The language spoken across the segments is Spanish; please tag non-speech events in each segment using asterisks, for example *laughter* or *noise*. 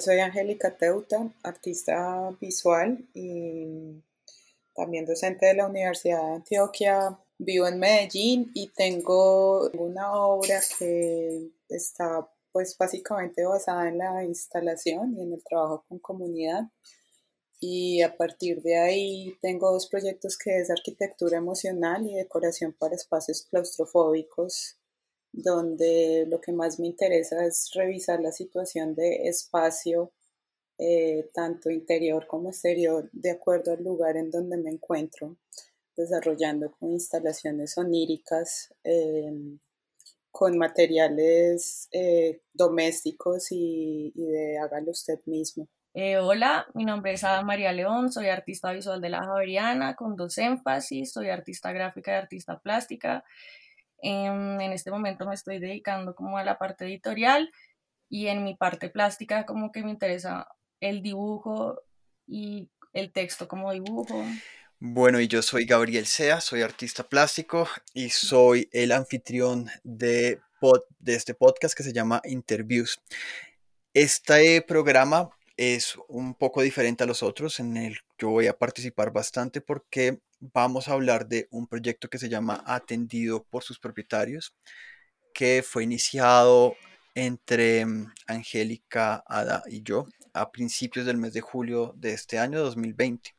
Soy Angélica Teuta, artista visual y también docente de la Universidad de Antioquia. Vivo en Medellín y tengo una obra que está pues básicamente basada en la instalación y en el trabajo con comunidad. Y a partir de ahí tengo dos proyectos que es arquitectura emocional y decoración para espacios claustrofóbicos, donde lo que más me interesa es revisar la situación de espacio, eh, tanto interior como exterior, de acuerdo al lugar en donde me encuentro, desarrollando con instalaciones oníricas. Em, con materiales eh, domésticos y, de hágalo usted mismo. Eh, hola, mi nombre es Ada María León, soy artista visual de la Javeriana con dos énfasis, soy artista gráfica y artista plástica. En, en este momento me estoy dedicando como a la parte editorial y en mi parte plástica como que me interesa el dibujo y el texto como dibujo. Bueno, y yo soy Gabriel Sea, soy artista plástico y soy el anfitrión de, de este podcast que se llama Interviews. Este programa es un poco diferente a los otros, en el que yo voy a participar bastante porque vamos a hablar de un proyecto que se llama Atendido por sus propietarios, que fue iniciado entre mm, Angélica, Ada y yo a principios del mes de julio de este año 2020.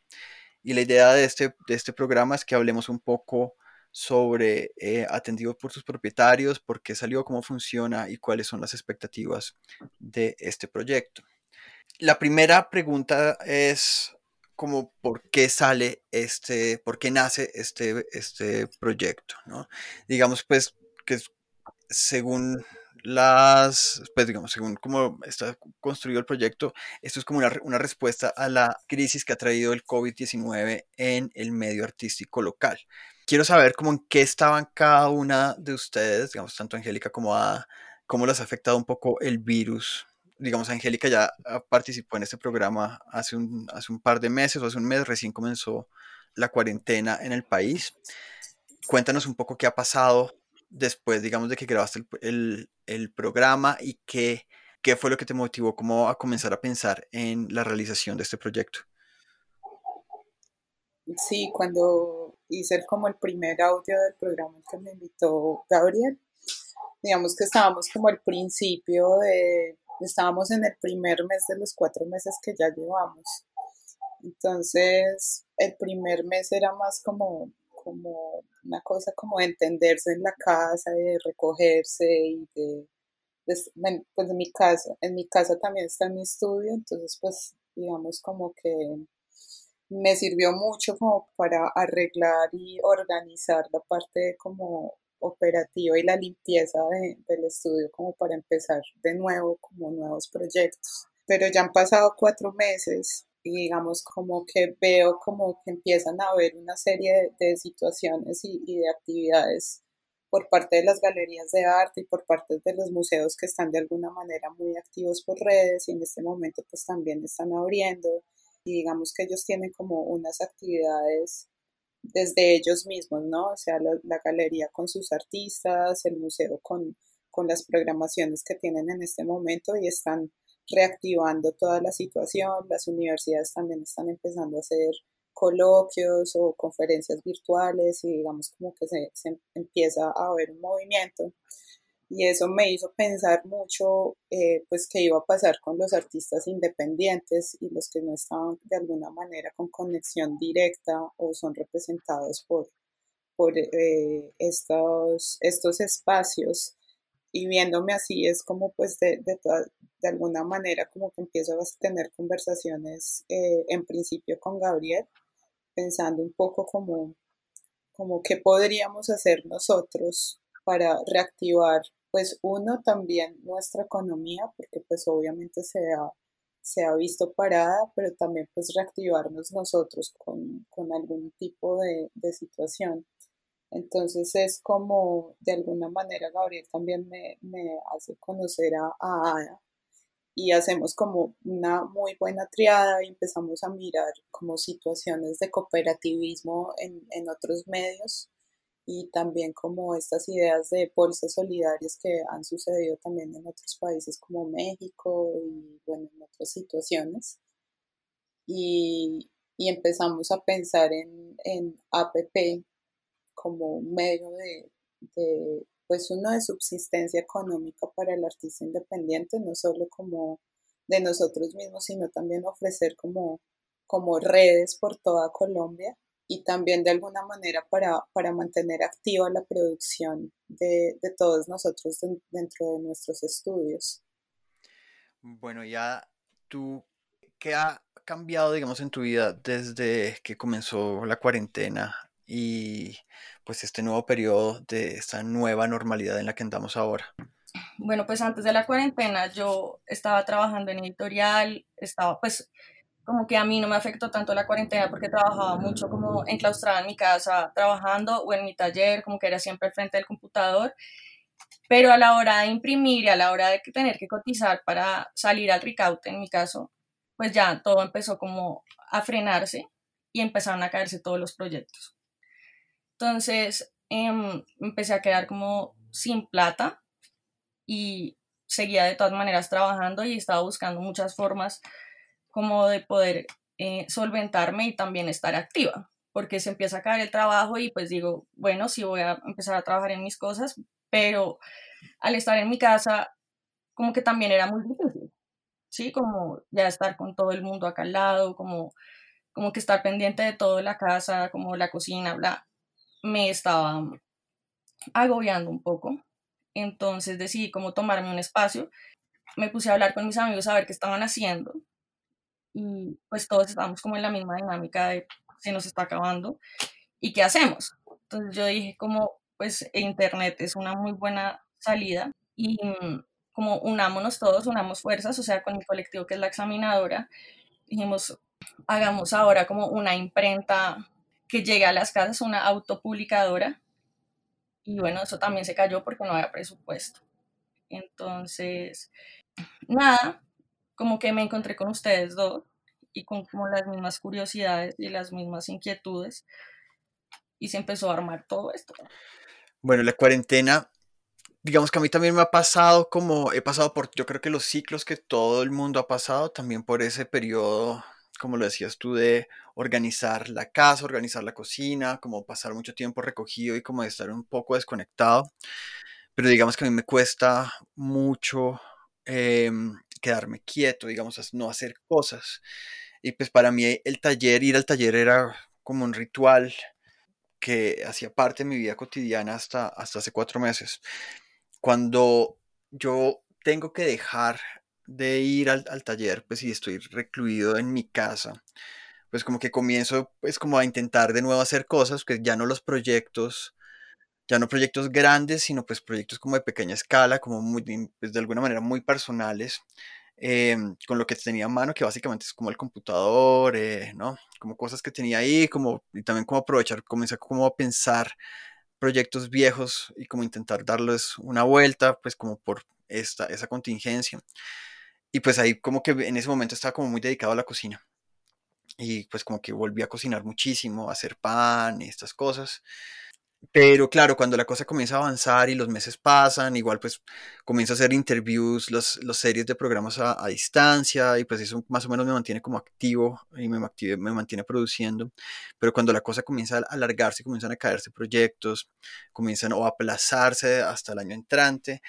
Y la idea de este, de este programa es que hablemos un poco sobre eh, atendido por sus propietarios, por qué salió, cómo funciona y cuáles son las expectativas de este proyecto. La primera pregunta es como por qué sale este, por qué nace este, este proyecto, ¿no? Digamos pues que según las, pues digamos, según cómo está construido el proyecto, esto es como una, una respuesta a la crisis que ha traído el COVID-19 en el medio artístico local. Quiero saber cómo en qué estaban cada una de ustedes, digamos, tanto Angélica como Ada, cómo las ha afectado un poco el virus. Digamos, Angélica ya participó en este programa hace un, hace un par de meses o hace un mes, recién comenzó la cuarentena en el país. Cuéntanos un poco qué ha pasado después, digamos, de que grabaste el, el, programa y qué, qué fue lo que te motivó como a comenzar a pensar en la realización de este proyecto? Sí, cuando hice como el primer audio del programa que me invitó Gabriel, digamos que estábamos como al principio de, estábamos en el primer mes de los cuatro meses que ya llevamos. Entonces, el primer mes era más como como una cosa como de entenderse en la casa, de recogerse y de, pues, en mi casa, en mi casa también está mi estudio, entonces pues digamos como que me sirvió mucho como para arreglar y organizar la parte como operativa y la limpieza del estudio como para empezar de nuevo como nuevos proyectos. Pero ya han pasado cuatro meses y digamos como que veo como que empiezan a haber una serie de, situaciones y, y, de actividades por parte de las galerías de arte y por parte de los museos que están de alguna manera muy activos por redes y en este momento pues también están abriendo y digamos que ellos tienen como unas actividades desde ellos mismos, ¿no? O sea, la, galería con sus artistas, el museo con, con las programaciones que tienen en este momento y están reactivando toda la situación. Las universidades también están empezando a hacer coloquios o conferencias virtuales y digamos como que se, empieza a ver un movimiento. Y eso me hizo pensar mucho, eh, pues, qué iba a pasar con los artistas independientes y los que no estaban de alguna manera con conexión directa o son representados por, por eh, estos, estos espacios. Y viéndome así es como pues de, de, de alguna manera como que empiezo a tener conversaciones eh, en principio con Gabriel, pensando un poco como, como qué podríamos hacer nosotros para reactivar pues uno también nuestra economía, porque pues obviamente se ha, se ha visto parada, pero también pues reactivarnos nosotros con, con algún tipo de, de situación. Entonces es como, de alguna manera, Gabriel también me, me hace conocer a, Ada y hacemos como una muy buena triada y empezamos a mirar como situaciones de cooperativismo en, en otros medios y también como estas ideas de bolsas solidarias que han sucedido también en otros países como México y bueno, en otras situaciones. Y, y empezamos a pensar en, en APP como un medio de, de, pues uno de subsistencia económica para el artista independiente, no solo como de nosotros mismos, sino también ofrecer como, como redes por toda Colombia y también de alguna manera para, para mantener activa la producción de, de todos nosotros dentro de nuestros estudios. Bueno, ya tú, ¿qué ha cambiado, digamos, en tu vida desde que comenzó la cuarentena y pues este nuevo periodo de esta nueva normalidad en la que andamos ahora? Bueno, pues antes de la cuarentena yo estaba trabajando en editorial, estaba pues como que a mí no me afectó tanto la cuarentena porque trabajaba mucho como enclaustrada en mi casa trabajando o en mi taller, como que era siempre al frente del computador. Pero a la hora de imprimir y a la hora de tener que cotizar para salir al ricaute, en mi caso, pues ya todo empezó como a frenarse y empezaron a caerse todos los proyectos. Entonces em, empecé a quedar como sin plata y seguía de todas maneras trabajando y estaba buscando muchas formas como de poder eh, solventarme y también estar activa, porque se empieza a caer el trabajo y pues digo, bueno, sí voy a empezar a trabajar en mis cosas, pero al estar en mi casa, como que también era muy difícil, ¿sí? Como ya estar con todo el mundo acá al lado, como, como que estar pendiente de todo la casa, como la cocina, bla, me estaba agobiando un poco. Entonces decidí como tomarme un espacio, me puse a hablar con mis amigos a ver qué estaban haciendo y pues todos estábamos como en la misma dinámica de se nos está acabando y qué hacemos. Entonces yo dije como pues internet es una muy buena salida y mm, como unámonos todos, unamos fuerzas, o sea, con mi colectivo que es la examinadora, dijimos hagamos ahora como una imprenta que llegue a las casas, una autopublicadora y bueno, eso también se cayó porque no había presupuesto. Entonces, nada, como que me encontré con ustedes dos y con como las mismas curiosidades y las mismas inquietudes y se empezó a armar todo esto. Bueno, la cuarentena, digamos que a mí también me ha pasado como he pasado por, yo creo que los ciclos que todo el mundo ha pasado, también por ese periodo como lo decías tú, de organizar la casa, organizar la cocina, como pasar mucho tiempo recogido y como estar un poco desconectado. Pero digamos que a mí me cuesta mucho em, quedarme quieto, digamos, no hacer cosas. Y pues para mí el taller, ir al taller era como un ritual que hacía parte de mi vida cotidiana hasta, hasta hace cuatro meses. Cuando yo tengo que dejar de ir al, taller, pues si estoy recluido en mi casa, pues como que comienzo pues como a intentar de nuevo hacer cosas, que ya no los proyectos, ya no proyectos grandes, sino pues proyectos como de pequeña escala, como muy, pues de alguna manera muy personales, em, con lo que tenía a mano, que básicamente es como el computador, eh, ¿no? Como cosas que tenía ahí, como, y también como aprovechar, comencé como a pensar proyectos viejos y como intentar darles una vuelta, pues como por esta, esa contingencia. Y pues ahí como que en ese momento estaba como muy dedicado a la cocina. Y pues como que volví a cocinar muchísimo, a hacer pan y estas cosas. Pero claro, cuando la cosa comienza a avanzar y los meses pasan, igual pues comienzo a hacer interviews, los, los series de programas a, distancia y pues eso más o menos me mantiene como activo y me, me mantiene produciendo. Pero cuando la cosa comienza a alargarse, comienzan a caerse proyectos, comienzan o a aplazarse hasta el año entrante,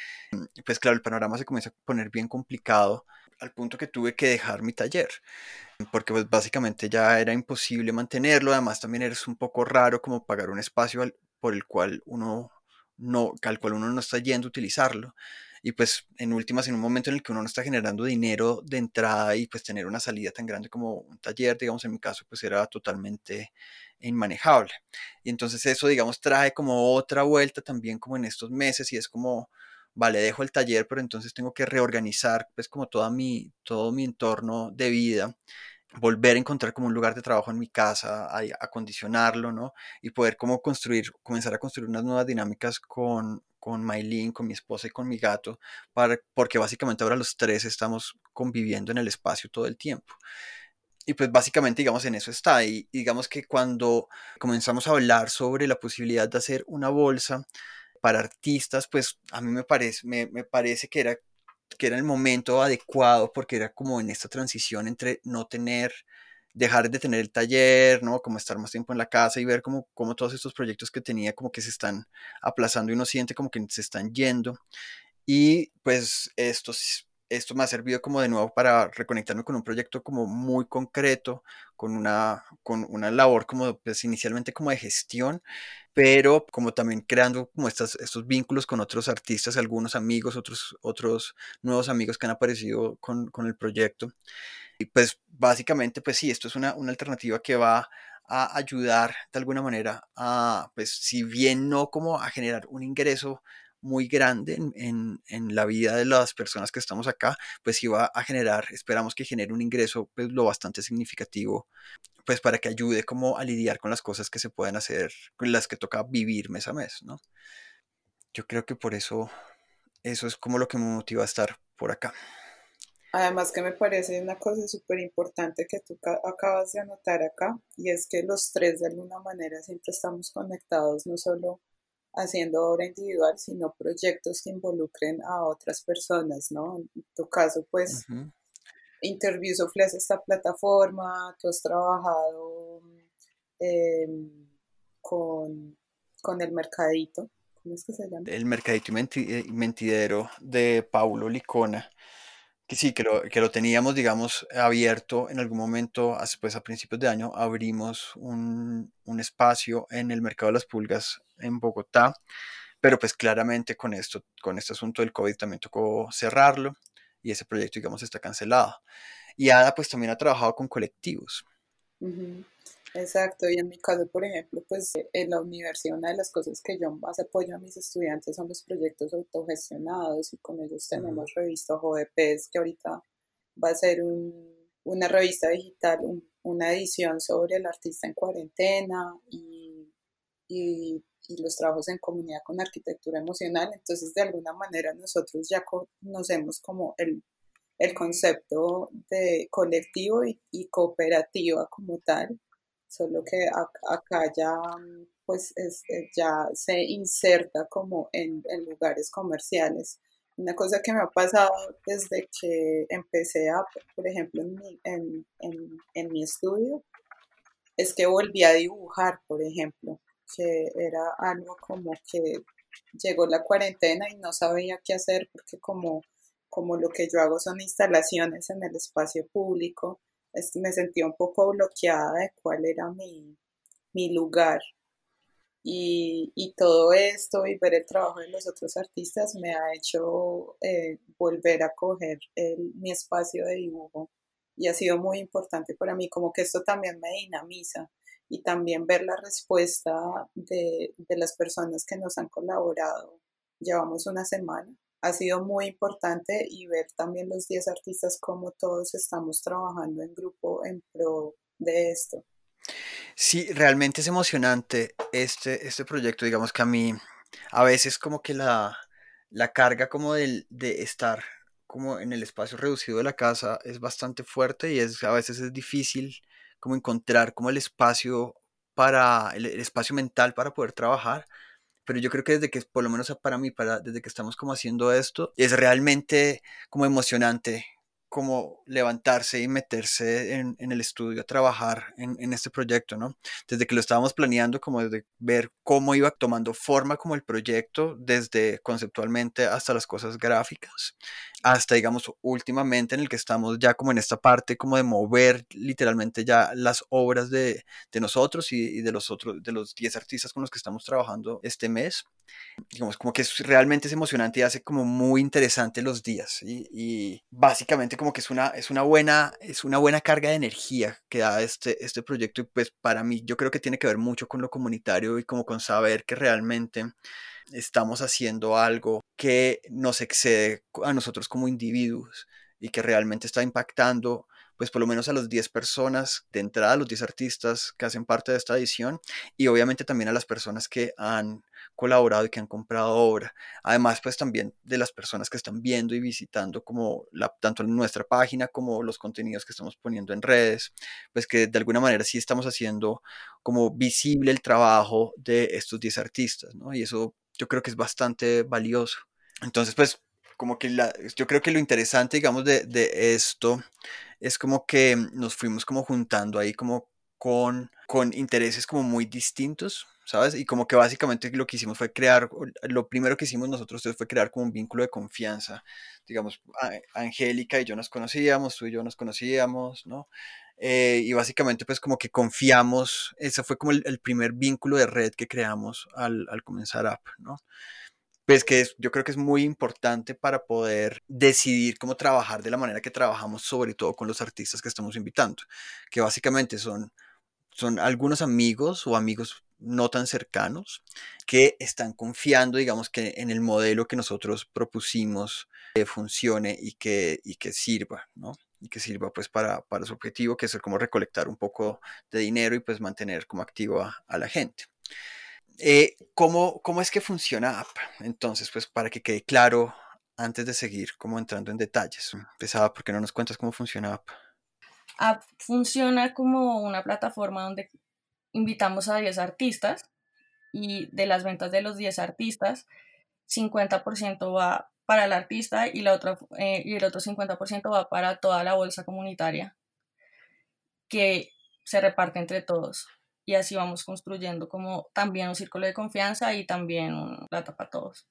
pues claro, el panorama se comienza a poner bien complicado al punto que tuve que dejar mi taller porque pues básicamente ya era imposible mantenerlo, además también eres un poco raro como pagar un espacio por el cual uno no, al cual uno no está yendo a utilizarlo. Y pues en últimas, en un momento en el que uno no está generando dinero de entrada y pues tener una salida tan grande como un taller, digamos en mi caso, pues era totalmente inmanejable. Y entonces eso, digamos, trae como otra vuelta también como en estos meses y es como, vale, dejo el taller, pero entonces tengo que reorganizar pues como toda mi, todo mi entorno de vida volver a encontrar como un lugar de trabajo en mi casa, acondicionarlo, ¿no? Y poder como construir, comenzar a construir unas nuevas dinámicas con, con Maylin, con mi esposa y con mi gato, para, porque básicamente ahora los tres estamos conviviendo en el espacio todo el tiempo. y pues básicamente, digamos, en eso está. Y digamos que cuando comenzamos a hablar sobre la posibilidad de hacer una bolsa para artistas, pues a mí me parece, me, me parece que era que era el momento adecuado porque era como en esta transición entre no tener dejar de tener el taller, ¿no? Como estar más tiempo en la casa y ver como, como todos estos proyectos que tenía como que se están aplazando y uno siente como que se están yendo. Y pues esto, esto me ha servido como de nuevo para reconectarme con un proyecto como muy concreto, con una, con una labor como pues inicialmente como de gestión, pero como también creando como estas, estos vínculos con otros artistas, algunos amigos, otros, otros nuevos amigos que han aparecido con, con el proyecto. Y pues básicamente, pues sí, esto es una, una alternativa que va a ayudar de alguna manera a, pues si bien no como a generar un ingreso muy grande en, en, la vida de las personas que estamos acá, pues sí va a generar, esperamos que genere un ingreso pues lo bastante significativo, pues para que ayude como a lidiar con las cosas que se pueden hacer, con las que toca vivir mes a mes, ¿no? Yo creo que por eso, eso es como lo que me motiva a estar por acá. Además que me parece una cosa súper importante que tú acabas de anotar acá, y es que los tres de alguna manera siempre estamos conectados, no solo haciendo obra individual, sino proyectos que involucren a otras personas, ¿no? En tu caso, pues, uh Interview esta plataforma, tú has trabajado em, con, con el mercadito, ¿cómo es que se llama? El mercadito y mentidero de Paulo Licona que sí, que lo, que lo teníamos, digamos, abierto en algún momento, pues a principios de año, abrimos un, un, espacio en el mercado de las pulgas en Bogotá, pero pues claramente con esto, con este asunto del COVID también tocó cerrarlo y ese proyecto, digamos, está cancelado. Y Ada pues también ha trabajado con colectivos. Exacto, y en mi caso, por ejemplo, pues en la universidad una de las cosas que yo más apoyo a mis estudiantes son los proyectos autogestionados y con ellos tenemos revista JVPs que ahorita va a ser una revista digital, una edición sobre el artista en cuarentena y, y, los trabajos en comunidad con arquitectura emocional. Entonces, de alguna manera nosotros ya conocemos como el, el concepto de colectivo y, y cooperativa como tal solo que acá ya pues eh, ya se inserta como en, lugares comerciales. Una cosa que me ha pasado desde que empecé a, por ejemplo, en mi, en, mi estudio, es que volví a dibujar, por ejemplo, que era algo como que llegó la cuarentena y no sabía qué hacer porque como, como lo que yo hago son instalaciones en el espacio público, me sentía un poco bloqueada de cuál era mi, lugar. Y, todo esto y ver el trabajo de los otros artistas me ha hecho eh, volver a coger mi espacio de dibujo y ha sido muy importante para mí, como que esto también me dinamiza y también ver la respuesta de, de las personas que nos han colaborado. Llevamos una semana ha sido muy importante y ver también los 10 artistas cómo todos estamos trabajando en grupo en pro de esto. Sí, realmente es emocionante este, este proyecto, digamos que a mí a veces como que la, la carga como de, de estar como en el espacio reducido de la casa es bastante fuerte y es, a veces es difícil como encontrar como el espacio para, el espacio mental para poder trabajar pero yo creo que desde que, por lo menos para mí, para, desde que estamos como haciendo esto, es realmente como emocionante como levantarse y meterse en, el estudio a trabajar en, en, este proyecto, ¿no? Desde que lo estábamos planeando, como desde ver cómo iba tomando forma como el proyecto, desde conceptualmente hasta las cosas gráficas, hasta, digamos, últimamente en el que estamos ya como en esta parte como de mover literalmente ya las obras de, de nosotros y, y, de los otros, de los 10 artistas con los que estamos trabajando este mes. Digamos, como que es, realmente es emocionante y hace como muy interesante los días y, básicamente como que es una, es una, buena, es una buena carga de energía que da este, este proyecto y pues para mí yo creo que tiene que ver mucho con lo comunitario y como con saber que realmente estamos haciendo algo que nos excede a nosotros como individuos y que realmente está impactando pues por lo menos a las 10 personas de entrada, los 10 artistas que hacen parte de esta edición y obviamente también a las personas que han colaborado y que han comprado obra. Además, pues también de las personas que están viendo y visitando como la, tanto nuestra página como los contenidos que estamos poniendo en redes, pues que de alguna manera sí estamos haciendo como visible el trabajo de estos 10 artistas, ¿no? Y eso yo creo que es bastante valioso. Entonces, pues como que la, yo creo que lo interesante, digamos, de, de esto es como que nos fuimos como juntando ahí como con, con intereses como muy distintos, ¿sabes? Y como que básicamente lo que hicimos fue crear, lo primero que hicimos nosotros fue crear como un vínculo de confianza. Digamos, Angélica y yo nos conocíamos, tú y yo nos conocíamos, ¿no? Eh, y básicamente pues como que confiamos, ese fue como el, primer vínculo de red que creamos al, al comenzar App, ¿no? Pues que yo creo que es muy importante para poder decidir cómo trabajar de la manera que trabajamos, sobre todo con los artistas que estamos invitando, que básicamente son son algunos amigos o amigos no tan cercanos que están confiando, digamos, que en el modelo que nosotros propusimos que funcione y que, y que sirva, ¿no? Y que sirva pues para, para su objetivo, que es como recolectar un poco de dinero y pues mantener como activo a, la gente. Eh, ¿cómo, ¿Cómo es que funciona App? Entonces, pues para que quede claro, antes de seguir como entrando en detalles, empezaba, ¿por qué no nos cuentas cómo funciona App? App funciona como una plataforma donde invitamos a 10 artistas y de las ventas de los 10 artistas, 50% va para el artista y, la otra, eh, y el otro 50% va para toda la bolsa comunitaria que se reparte entre todos. Y así vamos construyendo como también un círculo de confianza y también un plata para todos.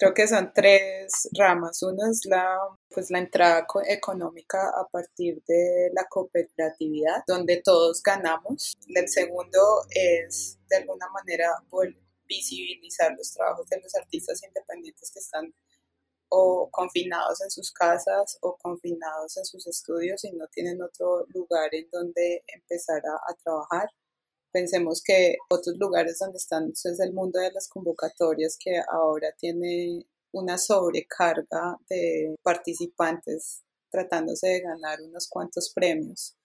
Creo que son tres ramas. Uno es la, pues, la entrada económica a partir de la cooperatividad, donde todos ganamos. El segundo es, de alguna manera, visibilizar los trabajos de los artistas independientes que están o confinados en sus casas o confinados en sus estudios y no tienen otro lugar en donde empezar a trabajar. Pensemos que otros lugares donde están es el mundo de las convocatorias que ahora tiene una sobrecarga de participantes tratándose de ganar unos cuantos premios.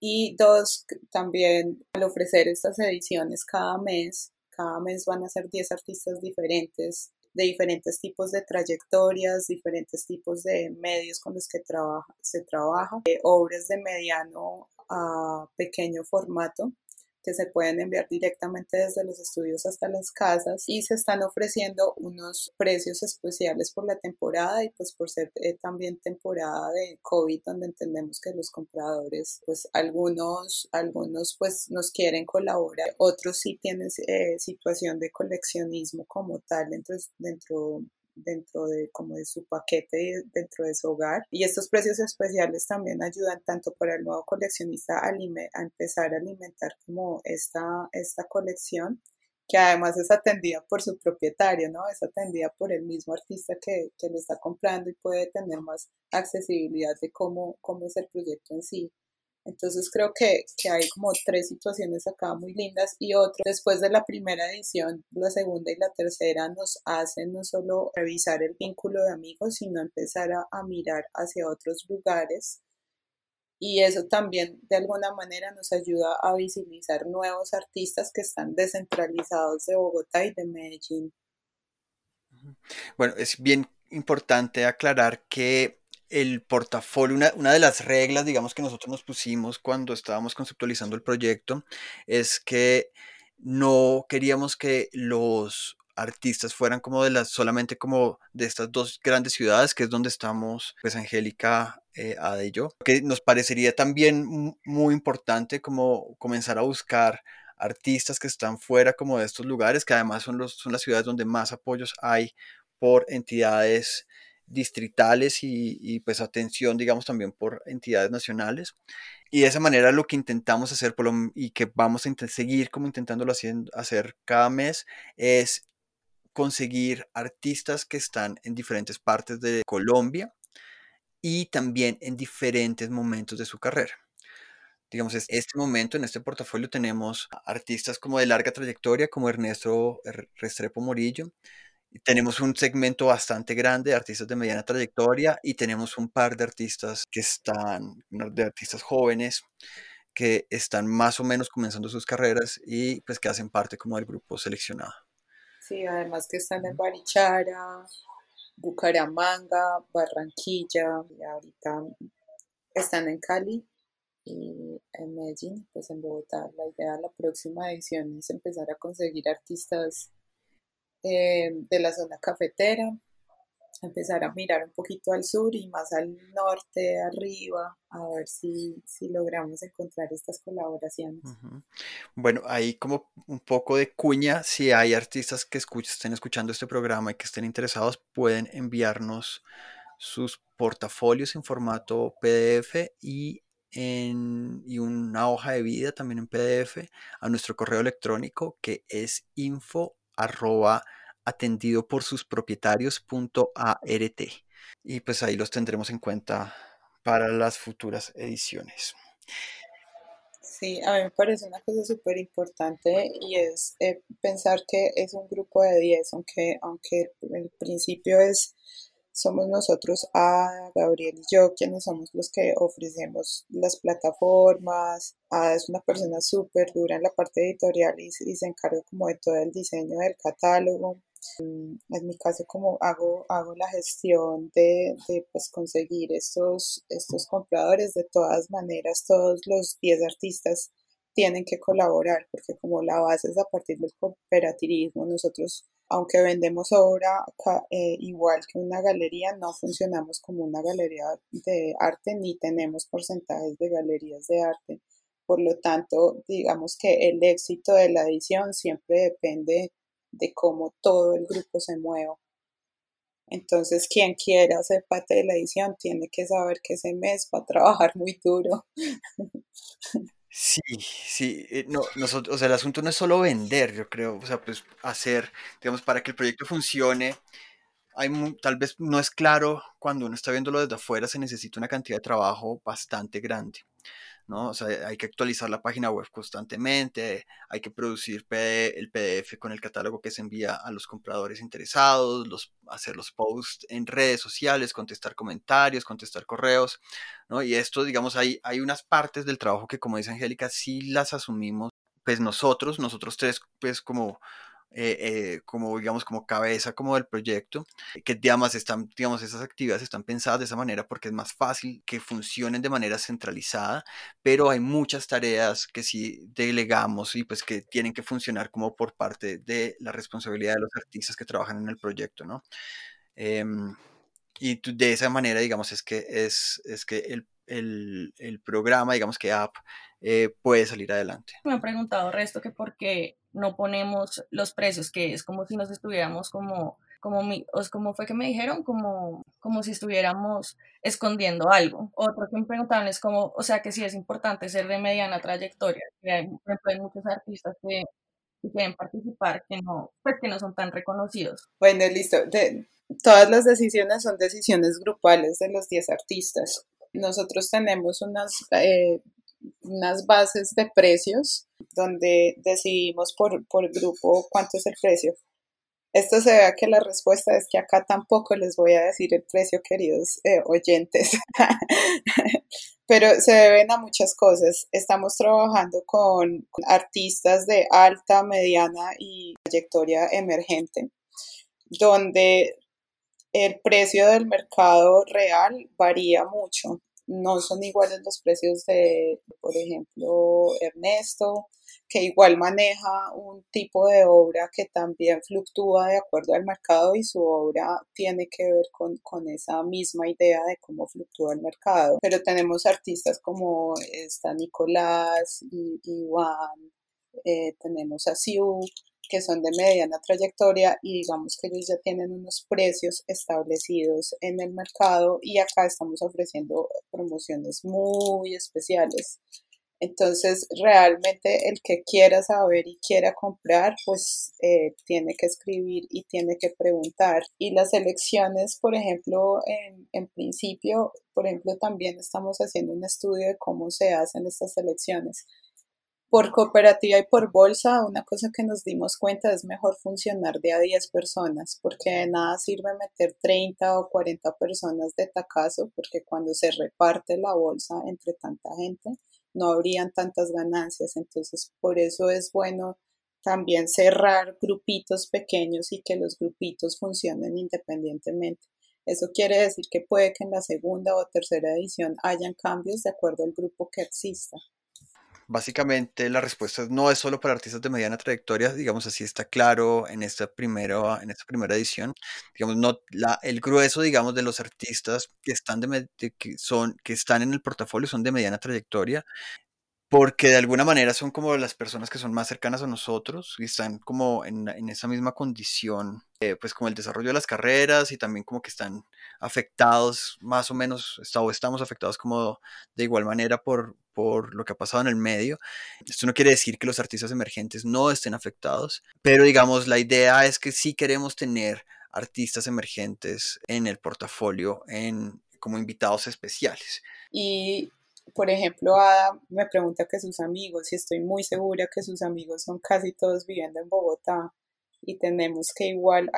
Y dos, también al ofrecer estas ediciones cada mes, cada mes van a ser 10 artistas diferentes, de diferentes tipos de trayectorias, diferentes tipos de medios con los que se trabaja, obras de mediano a pequeño formato que se pueden enviar directamente desde los estudios hasta las casas y se están ofreciendo unos precios especiales por la temporada y pues por ser eh, también temporada de COVID donde entendemos que los compradores pues algunos algunos pues nos quieren colaborar otros sí tienen eh, situación de coleccionismo como tal dentro, dentro dentro de como de su paquete dentro de su hogar y estos precios especiales también ayudan tanto para el nuevo coleccionista a, a empezar a alimentar como esta, esta colección que además es atendida por su propietario, ¿no? Es atendida por el mismo artista que, que lo está comprando y puede tener más accesibilidad de cómo, cómo es el proyecto en sí. Entonces creo que, que, hay como tres situaciones acá muy lindas y otro, después de la primera edición, la segunda y la tercera nos hacen no solo revisar el vínculo de amigos, sino empezar a, a mirar hacia otros lugares y eso también de alguna manera nos ayuda a visibilizar nuevos artistas que están descentralizados de Bogotá y de Medellín. Bueno, es bien importante aclarar que el portafolio, una, de las reglas, digamos, que nosotros nos pusimos cuando estábamos conceptualizando el proyecto, es que no queríamos que los artistas fueran como de las, solamente como de estas dos grandes ciudades, que es donde estamos, pues Angélica, eh, Ada y yo, que nos parecería también muy importante como comenzar a buscar artistas que están fuera como de estos lugares, que además son, los, son las ciudades donde más apoyos hay por entidades distritales y, pues atención, digamos, también por entidades nacionales. Y de esa manera lo que intentamos hacer y que vamos a seguir como intentándolo hacer cada mes es conseguir artistas que están en diferentes partes de Colombia y también en diferentes momentos de su carrera. Digamos, en este momento, en este portafolio tenemos artistas como de larga trayectoria, como Ernesto Restrepo Morillo, tenemos un segmento bastante grande de artistas de mediana trayectoria y tenemos un par de artistas que están, de artistas jóvenes que están más o menos comenzando sus carreras y pues que hacen parte como del grupo seleccionado. Sí, además que están en Barichara, Bucaramanga, Barranquilla, y ahorita están en Cali y en Medellín, pues en Bogotá. La idea de la próxima edición es empezar a conseguir artistas eh, de la zona cafetera, empezar a mirar un poquito al sur y más al norte, arriba, a ver si, si logramos encontrar estas colaboraciones. Bueno, ahí como un poco de cuña, si hay artistas que estén escuchando este programa y que estén interesados, pueden enviarnos sus portafolios en formato PDF y en, y una hoja de vida también en PDF a nuestro correo electrónico que es info arroba atendido por sus propietarios.art. Y pues ahí los tendremos en cuenta para las futuras ediciones. Sí, a mí me parece una cosa súper importante y es eh, pensar que es un grupo de 10, aunque, aunque el principio es somos nosotros, a Gabriel y yo, quienes somos los que ofrecemos las plataformas. Ada es una persona súper dura en la parte editorial y, y, se encarga como de todo el diseño del catálogo. Mm, en mi caso, como hago, hago la gestión de, de pues, conseguir estos, estos compradores, de todas maneras, todos los 10 artistas tienen que colaborar, porque como la base es a partir del cooperativismo, nosotros aunque vendemos obra eh, igual que una galería, no funcionamos como una galería de arte ni tenemos porcentajes de galerías de arte. Por lo tanto, digamos que el éxito de la edición siempre depende de cómo todo el grupo se mueva. Entonces, quien quiera ser parte de la edición tiene que saber que ese mes va a trabajar muy duro. *laughs* Sí, sí, eh, no, nosotros, o sea, el asunto no es solo vender, yo creo, o sea, pues hacer, digamos, para que el proyecto funcione, hay tal vez no es claro cuando uno está viéndolo desde afuera, se necesita una cantidad de trabajo bastante grande. ¿No? O sea, hay que actualizar la página web constantemente, hay que producir el PDF con el catálogo que se envía a los compradores interesados, los, hacer los posts en redes sociales, contestar comentarios, contestar correos, ¿no? Y esto, digamos, hay, hay unas partes del trabajo que, como dice Angélica, sí las asumimos, pues nosotros, nosotros tres, pues como eh, eh, como digamos como cabeza como del proyecto que digamos están digamos esas actividades están pensadas de esa manera porque es más fácil que funcionen de manera centralizada pero hay muchas tareas que sí delegamos y pues que tienen que funcionar como por parte de la responsabilidad de los artistas que trabajan en el proyecto no em, y de esa manera digamos es que es, es que el, el, el programa digamos que app eh, puede salir adelante. Me han preguntado resto que por qué no ponemos los precios, que es como si nos estuviéramos como, como, mi, como fue que me dijeron, como, como si estuviéramos escondiendo algo. Otro que me preguntaban es como, o sea que sí es importante ser de mediana trayectoria, que hay, hay muchos artistas que, quieren participar que no, pues que no son tan reconocidos. Bueno, listo. De, todas las decisiones son decisiones grupales de los 10 artistas. Nosotros tenemos unas eh, unas bases de precios donde decidimos por, por grupo cuánto es el precio. Esto se ve que la respuesta es que acá tampoco les voy a decir el precio, queridos eh, oyentes, *laughs* pero se deben a muchas cosas. Estamos trabajando con artistas de alta, mediana y trayectoria emergente, donde el precio del mercado real varía mucho no son iguales los precios de, por ejemplo, Ernesto, que igual maneja un tipo de obra que también fluctúa de acuerdo al mercado y su obra tiene que ver con, esa misma idea de cómo fluctúa el mercado. Pero tenemos artistas como está Nicolás y Iván, eh, tenemos a Siu, que son de mediana trayectoria y digamos que ellos ya tienen unos precios establecidos en el mercado y acá estamos ofreciendo promociones muy especiales. Entonces, realmente el que quiera saber y quiera comprar, pues eh, tiene que escribir y tiene que preguntar. Y las elecciones, por ejemplo, en, en, principio, por ejemplo, también estamos haciendo un estudio de cómo se hacen estas elecciones por cooperativa y por bolsa, una cosa que nos dimos cuenta es mejor funcionar de a 10 personas, porque de nada sirve meter 30 o 40 personas de tacazo, porque cuando se reparte la bolsa entre tanta gente, no habrían tantas ganancias. Entonces, por eso es bueno también cerrar grupitos pequeños y que los grupitos funcionen independientemente. Eso quiere decir que puede que en la segunda o tercera edición hayan cambios de acuerdo al grupo que exista. Básicamente la respuesta no es solo para artistas de mediana trayectoria, digamos así está claro en esta primera, en esta primera edición. Digamos, no, la, el grueso, digamos, de los artistas que están, de, que, son, que están en el portafolio son de mediana trayectoria porque de alguna manera son como las personas que son más cercanas a nosotros y están como en, en esa misma condición, eh, pues como el desarrollo de las carreras y también como que están afectados más o menos, o estamos afectados como de igual manera por, por lo que ha pasado en el medio. Esto no quiere decir que los artistas emergentes no estén afectados, pero digamos la idea es que sí queremos tener artistas emergentes en el portafolio en, como invitados especiales. Y por ejemplo, Ada me pregunta que sus amigos, y estoy muy segura que sus amigos son casi todos viviendo en Bogotá, y tenemos que igual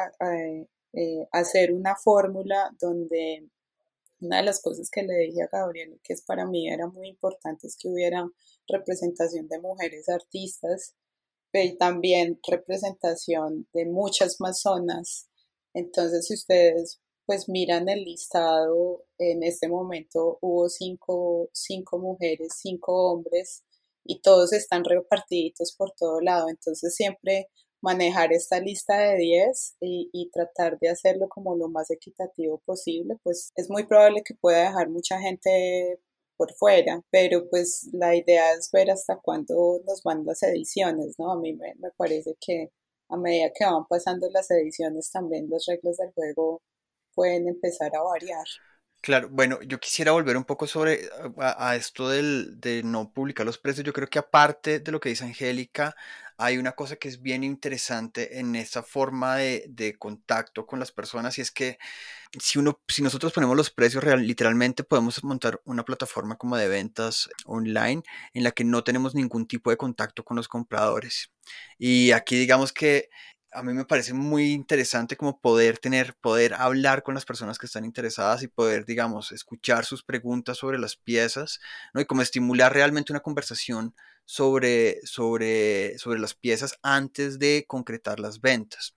eh, hacer una fórmula donde una de las cosas que le dije a Gabriel, que es para mí era muy importante, es que hubiera representación de mujeres artistas y también representación de muchas más zonas. Entonces, si ustedes pues miran el listado, en este momento hubo cinco, cinco mujeres, cinco hombres y todos están repartidos por todo lado. Entonces siempre manejar esta lista de 10 y, y, tratar de hacerlo como lo más equitativo posible, pues es muy probable que pueda dejar mucha gente por fuera, pero pues la idea es ver hasta cuándo nos van las ediciones, ¿no? A mí me, me parece que a medida que van pasando las ediciones también las reglas del juego pueden empezar a variar. Claro, bueno, yo quisiera volver un poco sobre a, esto del, de no publicar los precios. Yo creo que aparte de lo que dice Angélica, hay una cosa que es bien interesante en esa forma de, de, contacto con las personas y es que si, uno, si nosotros ponemos los precios literalmente podemos montar una plataforma como de ventas online en la que no tenemos ningún tipo de contacto con los compradores. Y aquí digamos que a mí me parece muy interesante como poder tener, poder hablar con las personas que están interesadas y poder, digamos, escuchar sus preguntas sobre las piezas, ¿no? Y como estimular realmente una conversación sobre, sobre, sobre las piezas antes de concretar las ventas.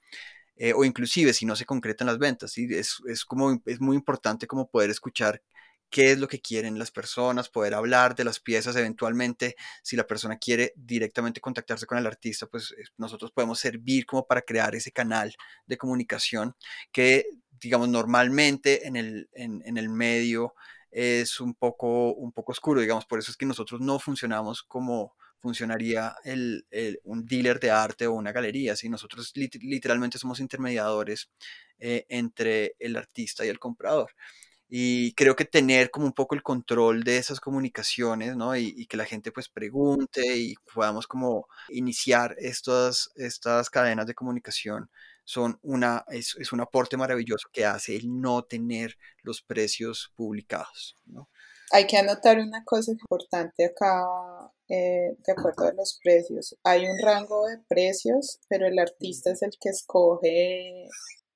Eh, o inclusive si no se concretan las ventas, es, es, como, es muy importante como poder escuchar qué es lo que quieren las personas, poder hablar de las piezas eventualmente. Si la persona quiere directamente contactarse con el artista, pues eh, nosotros podemos servir como para crear ese canal de comunicación que, digamos, normalmente en el, en, el medio es un poco, un poco oscuro, digamos, por eso es que nosotros no funcionamos como funcionaría el, un dealer de arte o una galería, si nosotros literalmente somos intermediadores eh, entre el artista y el comprador. Y creo que tener como un poco el control de esas comunicaciones, ¿no? Y, que la gente pues pregunte y podamos como iniciar estas, estas cadenas de comunicación son una, es, un aporte maravilloso que hace el no tener los precios publicados. Hay que anotar una cosa importante acá, eh, de acuerdo a los precios. Hay un rango de precios, pero el artista es el que escoge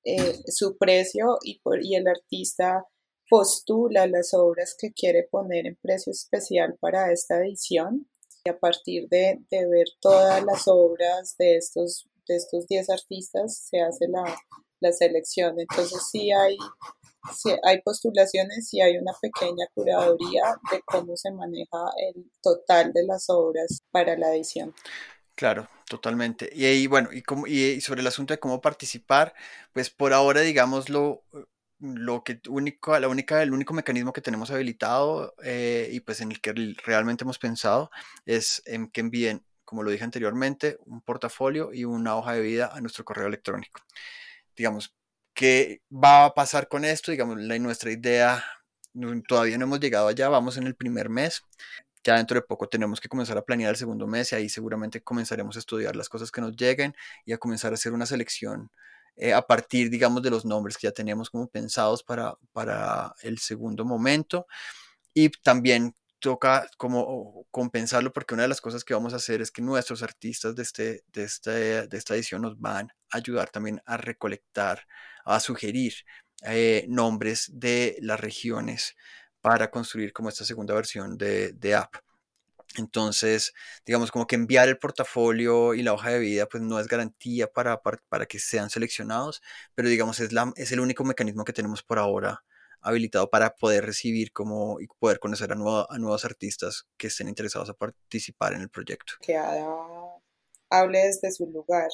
eh, su precio y, por, y el artista postula las obras que quiere poner en precio especial para esta edición y a partir de, ver todas las obras de estos de estos 10 artistas se hace la, selección. Entonces sí hay, hay postulaciones y hay una pequeña curaduría de cómo se maneja el total de las obras para la edición. Claro, totalmente. Y, bueno, y, como, y sobre el asunto de cómo participar, pues por ahora, digámoslo, lo que único, la única, el único mecanismo que tenemos habilitado eh, y pues en el que realmente hemos pensado es en que envíen, como lo dije anteriormente, un portafolio y una hoja de vida a nuestro correo electrónico. Digamos, ¿qué va a pasar con esto? Digamos, la, nuestra idea, todavía no hemos llegado allá, vamos en el primer mes. Ya dentro de poco tenemos que comenzar a planear el segundo mes y ahí seguramente comenzaremos a estudiar las cosas que nos lleguen y a comenzar a hacer una selección eh, a partir, digamos, de los nombres que ya teníamos como pensados para, para el segundo momento. Y también toca como compensarlo porque una de las cosas que vamos a hacer es que nuestros artistas de, este, de, este, de esta edición nos van a ayudar también a recolectar, a sugerir eh, nombres de las regiones para construir como esta segunda versión de, de app. Entonces, digamos como que enviar el portafolio y la hoja de vida pues no es garantía para, para, que sean seleccionados, pero digamos es, la, es el único mecanismo que tenemos por ahora habilitado para poder recibir como y poder conocer a, a nuevos artistas que estén interesados a participar en el proyecto. Que hable desde su lugar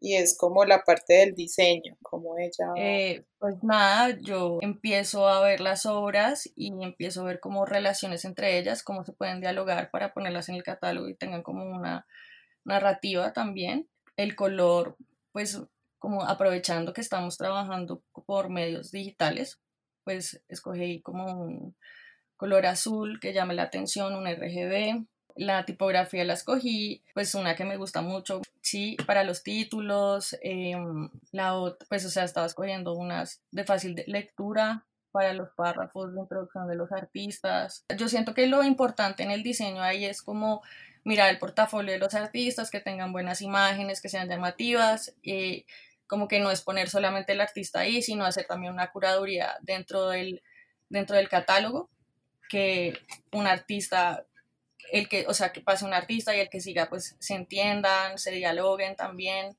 y es como la parte del diseño, como ella... Eh, pues nada, yo empiezo a ver las obras y empiezo a ver como relaciones entre ellas, cómo se pueden dialogar para ponerlas en el catálogo y tengan como una narrativa también. El color, pues como aprovechando que estamos trabajando por medios digitales, pues escogí como un color azul que llame la atención, un RGB, la tipografía la escogí, pues una que me gusta mucho, sí, para los títulos, em, la otra, pues o sea, estaba escogiendo unas de fácil lectura para los párrafos de introducción de los artistas. Yo siento que lo importante en el diseño ahí es como mirar el portafolio de los artistas, que tengan buenas imágenes, que sean llamativas, y como que no es poner solamente el artista ahí, sino hacer también una curaduría dentro del, dentro del catálogo, que un artista el que, o sea, que pase un artista y el que siga, pues se entiendan, se dialoguen también,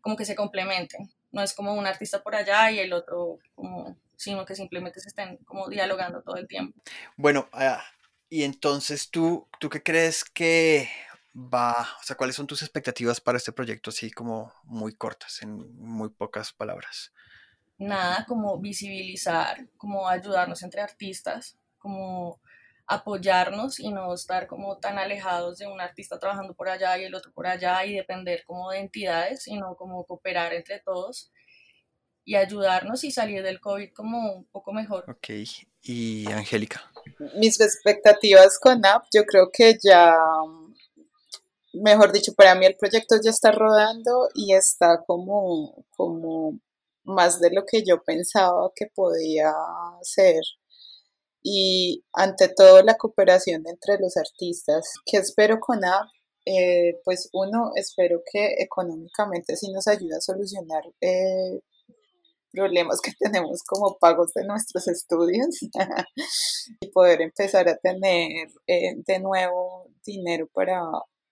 como que se complementen. No es como un artista por allá y el otro como, sino que simplemente se estén como dialogando todo el tiempo. Bueno, ah, y entonces tú, ¿tú qué crees que va, o sea, cuáles son tus expectativas para este proyecto así como muy cortas, en muy pocas palabras? Nada, como visibilizar, como ayudarnos entre artistas, como apoyarnos y no estar como tan alejados de un artista trabajando por allá y el otro por allá y depender como de entidades, sino como cooperar entre todos y ayudarnos y salir del COVID como un poco mejor. Ok, y Angélica. Mis expectativas con App, yo creo que ya, mejor dicho, para mí el proyecto ya está rodando y está como, como más de lo que yo pensaba que podía ser y ante todo la cooperación entre los artistas. ¿Qué espero con App? Eh, pues uno, espero que económicamente sí nos ayude a solucionar eh, problemas que *laughs* tenemos como pagos de nuestros estudios *laughs* y poder empezar a tener eh, de nuevo dinero para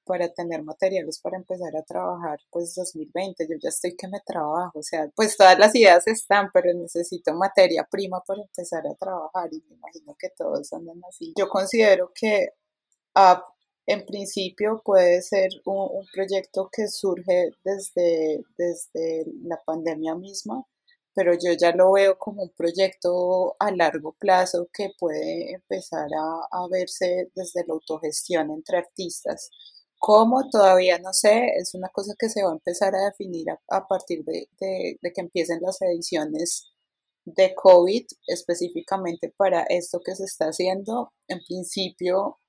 para tener materiales para empezar a trabajar, pues 2020, yo ya estoy que me trabajo, o sea, pues todas las ideas están, pero necesito materia prima para empezar a trabajar y me imagino que todos andan así. Yo considero que App en principio puede ser un, un proyecto que surge desde, desde la pandemia misma, pero yo ya lo veo como un proyecto a largo plazo que puede empezar a, a verse desde la autogestión entre artistas ¿Cómo? Todavía no sé, es una cosa que se va a empezar a definir a, partir de, que empiecen las ediciones de COVID específicamente para esto que se está haciendo. En principio,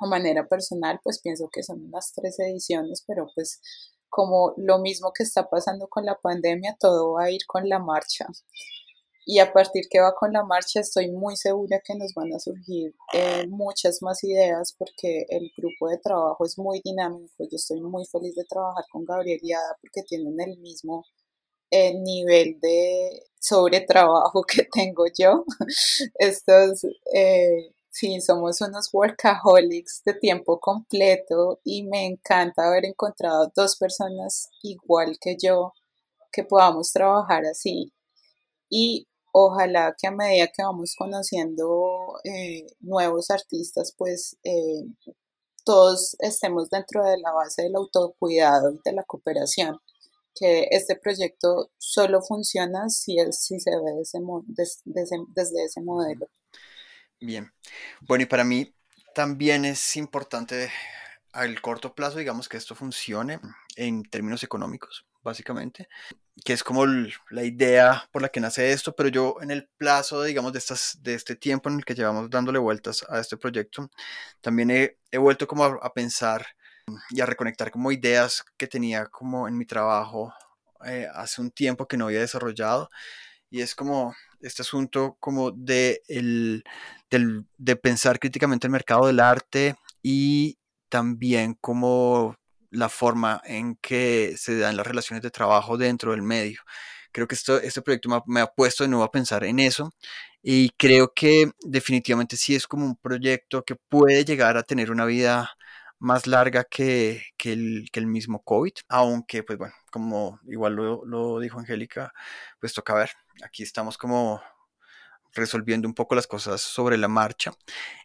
a manera personal, pues pienso que son unas tres ediciones, pero pues como lo mismo que está pasando con la pandemia, todo va a ir con la marcha y a partir que va con la marcha estoy muy segura que nos van a surgir eh, muchas más ideas porque el grupo de trabajo es muy dinámico. Yo estoy muy feliz de trabajar con Gabriel y Ada porque tienen el mismo eh, nivel de sobretrabajo *laughs* que tengo yo. Estos, eh, sí, somos unos workaholics de tiempo completo y me encanta haber encontrado dos personas igual que yo que podamos trabajar así. Y ojalá que a medida que vamos conociendo eh, nuevos artistas, pues eh, todos estemos dentro de la base del autocuidado y de la cooperación, que este proyecto solo funciona si, si se ve desde ese modelo. Bien, bueno, y para mí también es importante al corto plazo, digamos, que esto funcione en términos económicos, básicamente, que es como la idea por la que nace esto, pero yo en el plazo, digamos, de, estas, de este tiempo en el que llevamos dándole vueltas a este proyecto, también he, he vuelto como a, pensar y a reconectar como ideas que tenía como en mi trabajo eh, hace un tiempo que no había desarrollado, y es como este asunto como de, el, del, de pensar críticamente el mercado del arte y también como la forma en que se dan las relaciones de trabajo dentro del medio. Creo que esto, este proyecto me ha, puesto de nuevo a pensar en eso Y creo que definitivamente sí es como un proyecto que puede llegar a tener una vida más larga que, el, que el, mismo COVID, aunque pues bueno, como igual lo, lo dijo Angélica, pues toca ver, aquí estamos como resolviendo un poco las cosas sobre la marcha.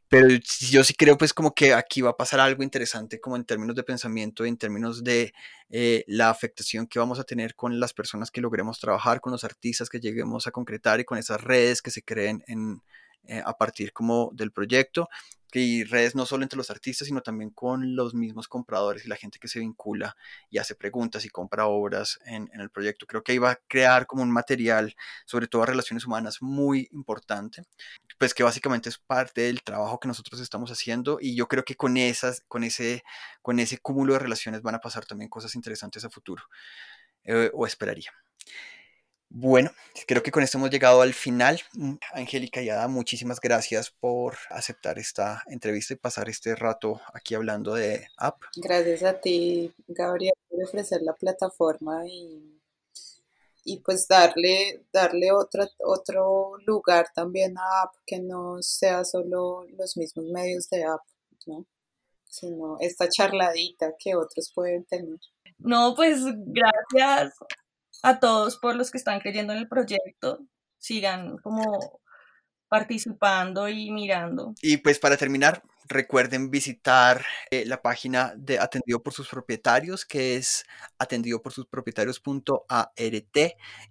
Pero yo sí creo pues como que aquí va a pasar algo interesante como en términos de pensamiento, en términos de eh, la afectación que vamos a tener con las personas que logremos trabajar, con los artistas que lleguemos a concretar y con esas redes que se creen en, eh, a partir como del proyecto y redes no solo entre los artistas, sino también con los mismos compradores y la gente que se vincula y hace preguntas y compra obras en, el proyecto. Creo que iba a crear como un material, sobre todo relaciones humanas, muy importante, pues que básicamente es parte del trabajo que nosotros estamos haciendo y yo creo que con, esas, con, ese, con ese cúmulo de relaciones van a pasar también cosas interesantes a futuro, eh, o esperaría. Bueno, creo que con esto hemos llegado al final. Mm, Angélica y Ada, muchísimas gracias por aceptar esta entrevista y pasar este rato aquí hablando de app. Gracias a ti, Gabriel, por ofrecer la plataforma y, y pues darle, darle otro, otro lugar también a app que no sea solo los mismos medios de app, ¿no? sino esta charladita que otros pueden tener. No, pues gracias a todos por los que están creyendo en el proyecto. Sigan como participando y mirando. Y pues para terminar, recuerden visitar eh, la página de Atendido por sus propietarios, que es atendido por sus propietarios.art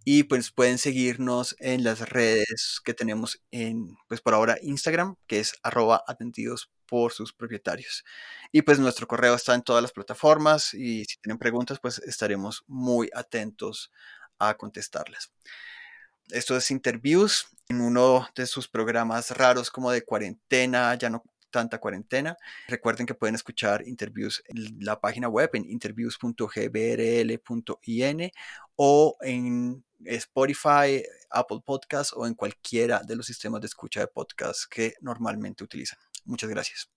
y pues pueden seguirnos en las redes que tenemos en, pues por ahora Instagram, que es arroba atendidos por sus propietarios. Y pues nuestro correo está en todas las plataformas y si tienen preguntas, pues estaremos muy atentos a contestarles. Esto es Interviews en uno de sus programas raros como de cuarentena, ya no tanta cuarentena. Recuerden que pueden escuchar interviews en la página web en interviews.gbrl.in o en Spotify, Apple Podcasts o en cualquiera de los sistemas de escucha de podcast que normalmente utilizan. Muchas gracias.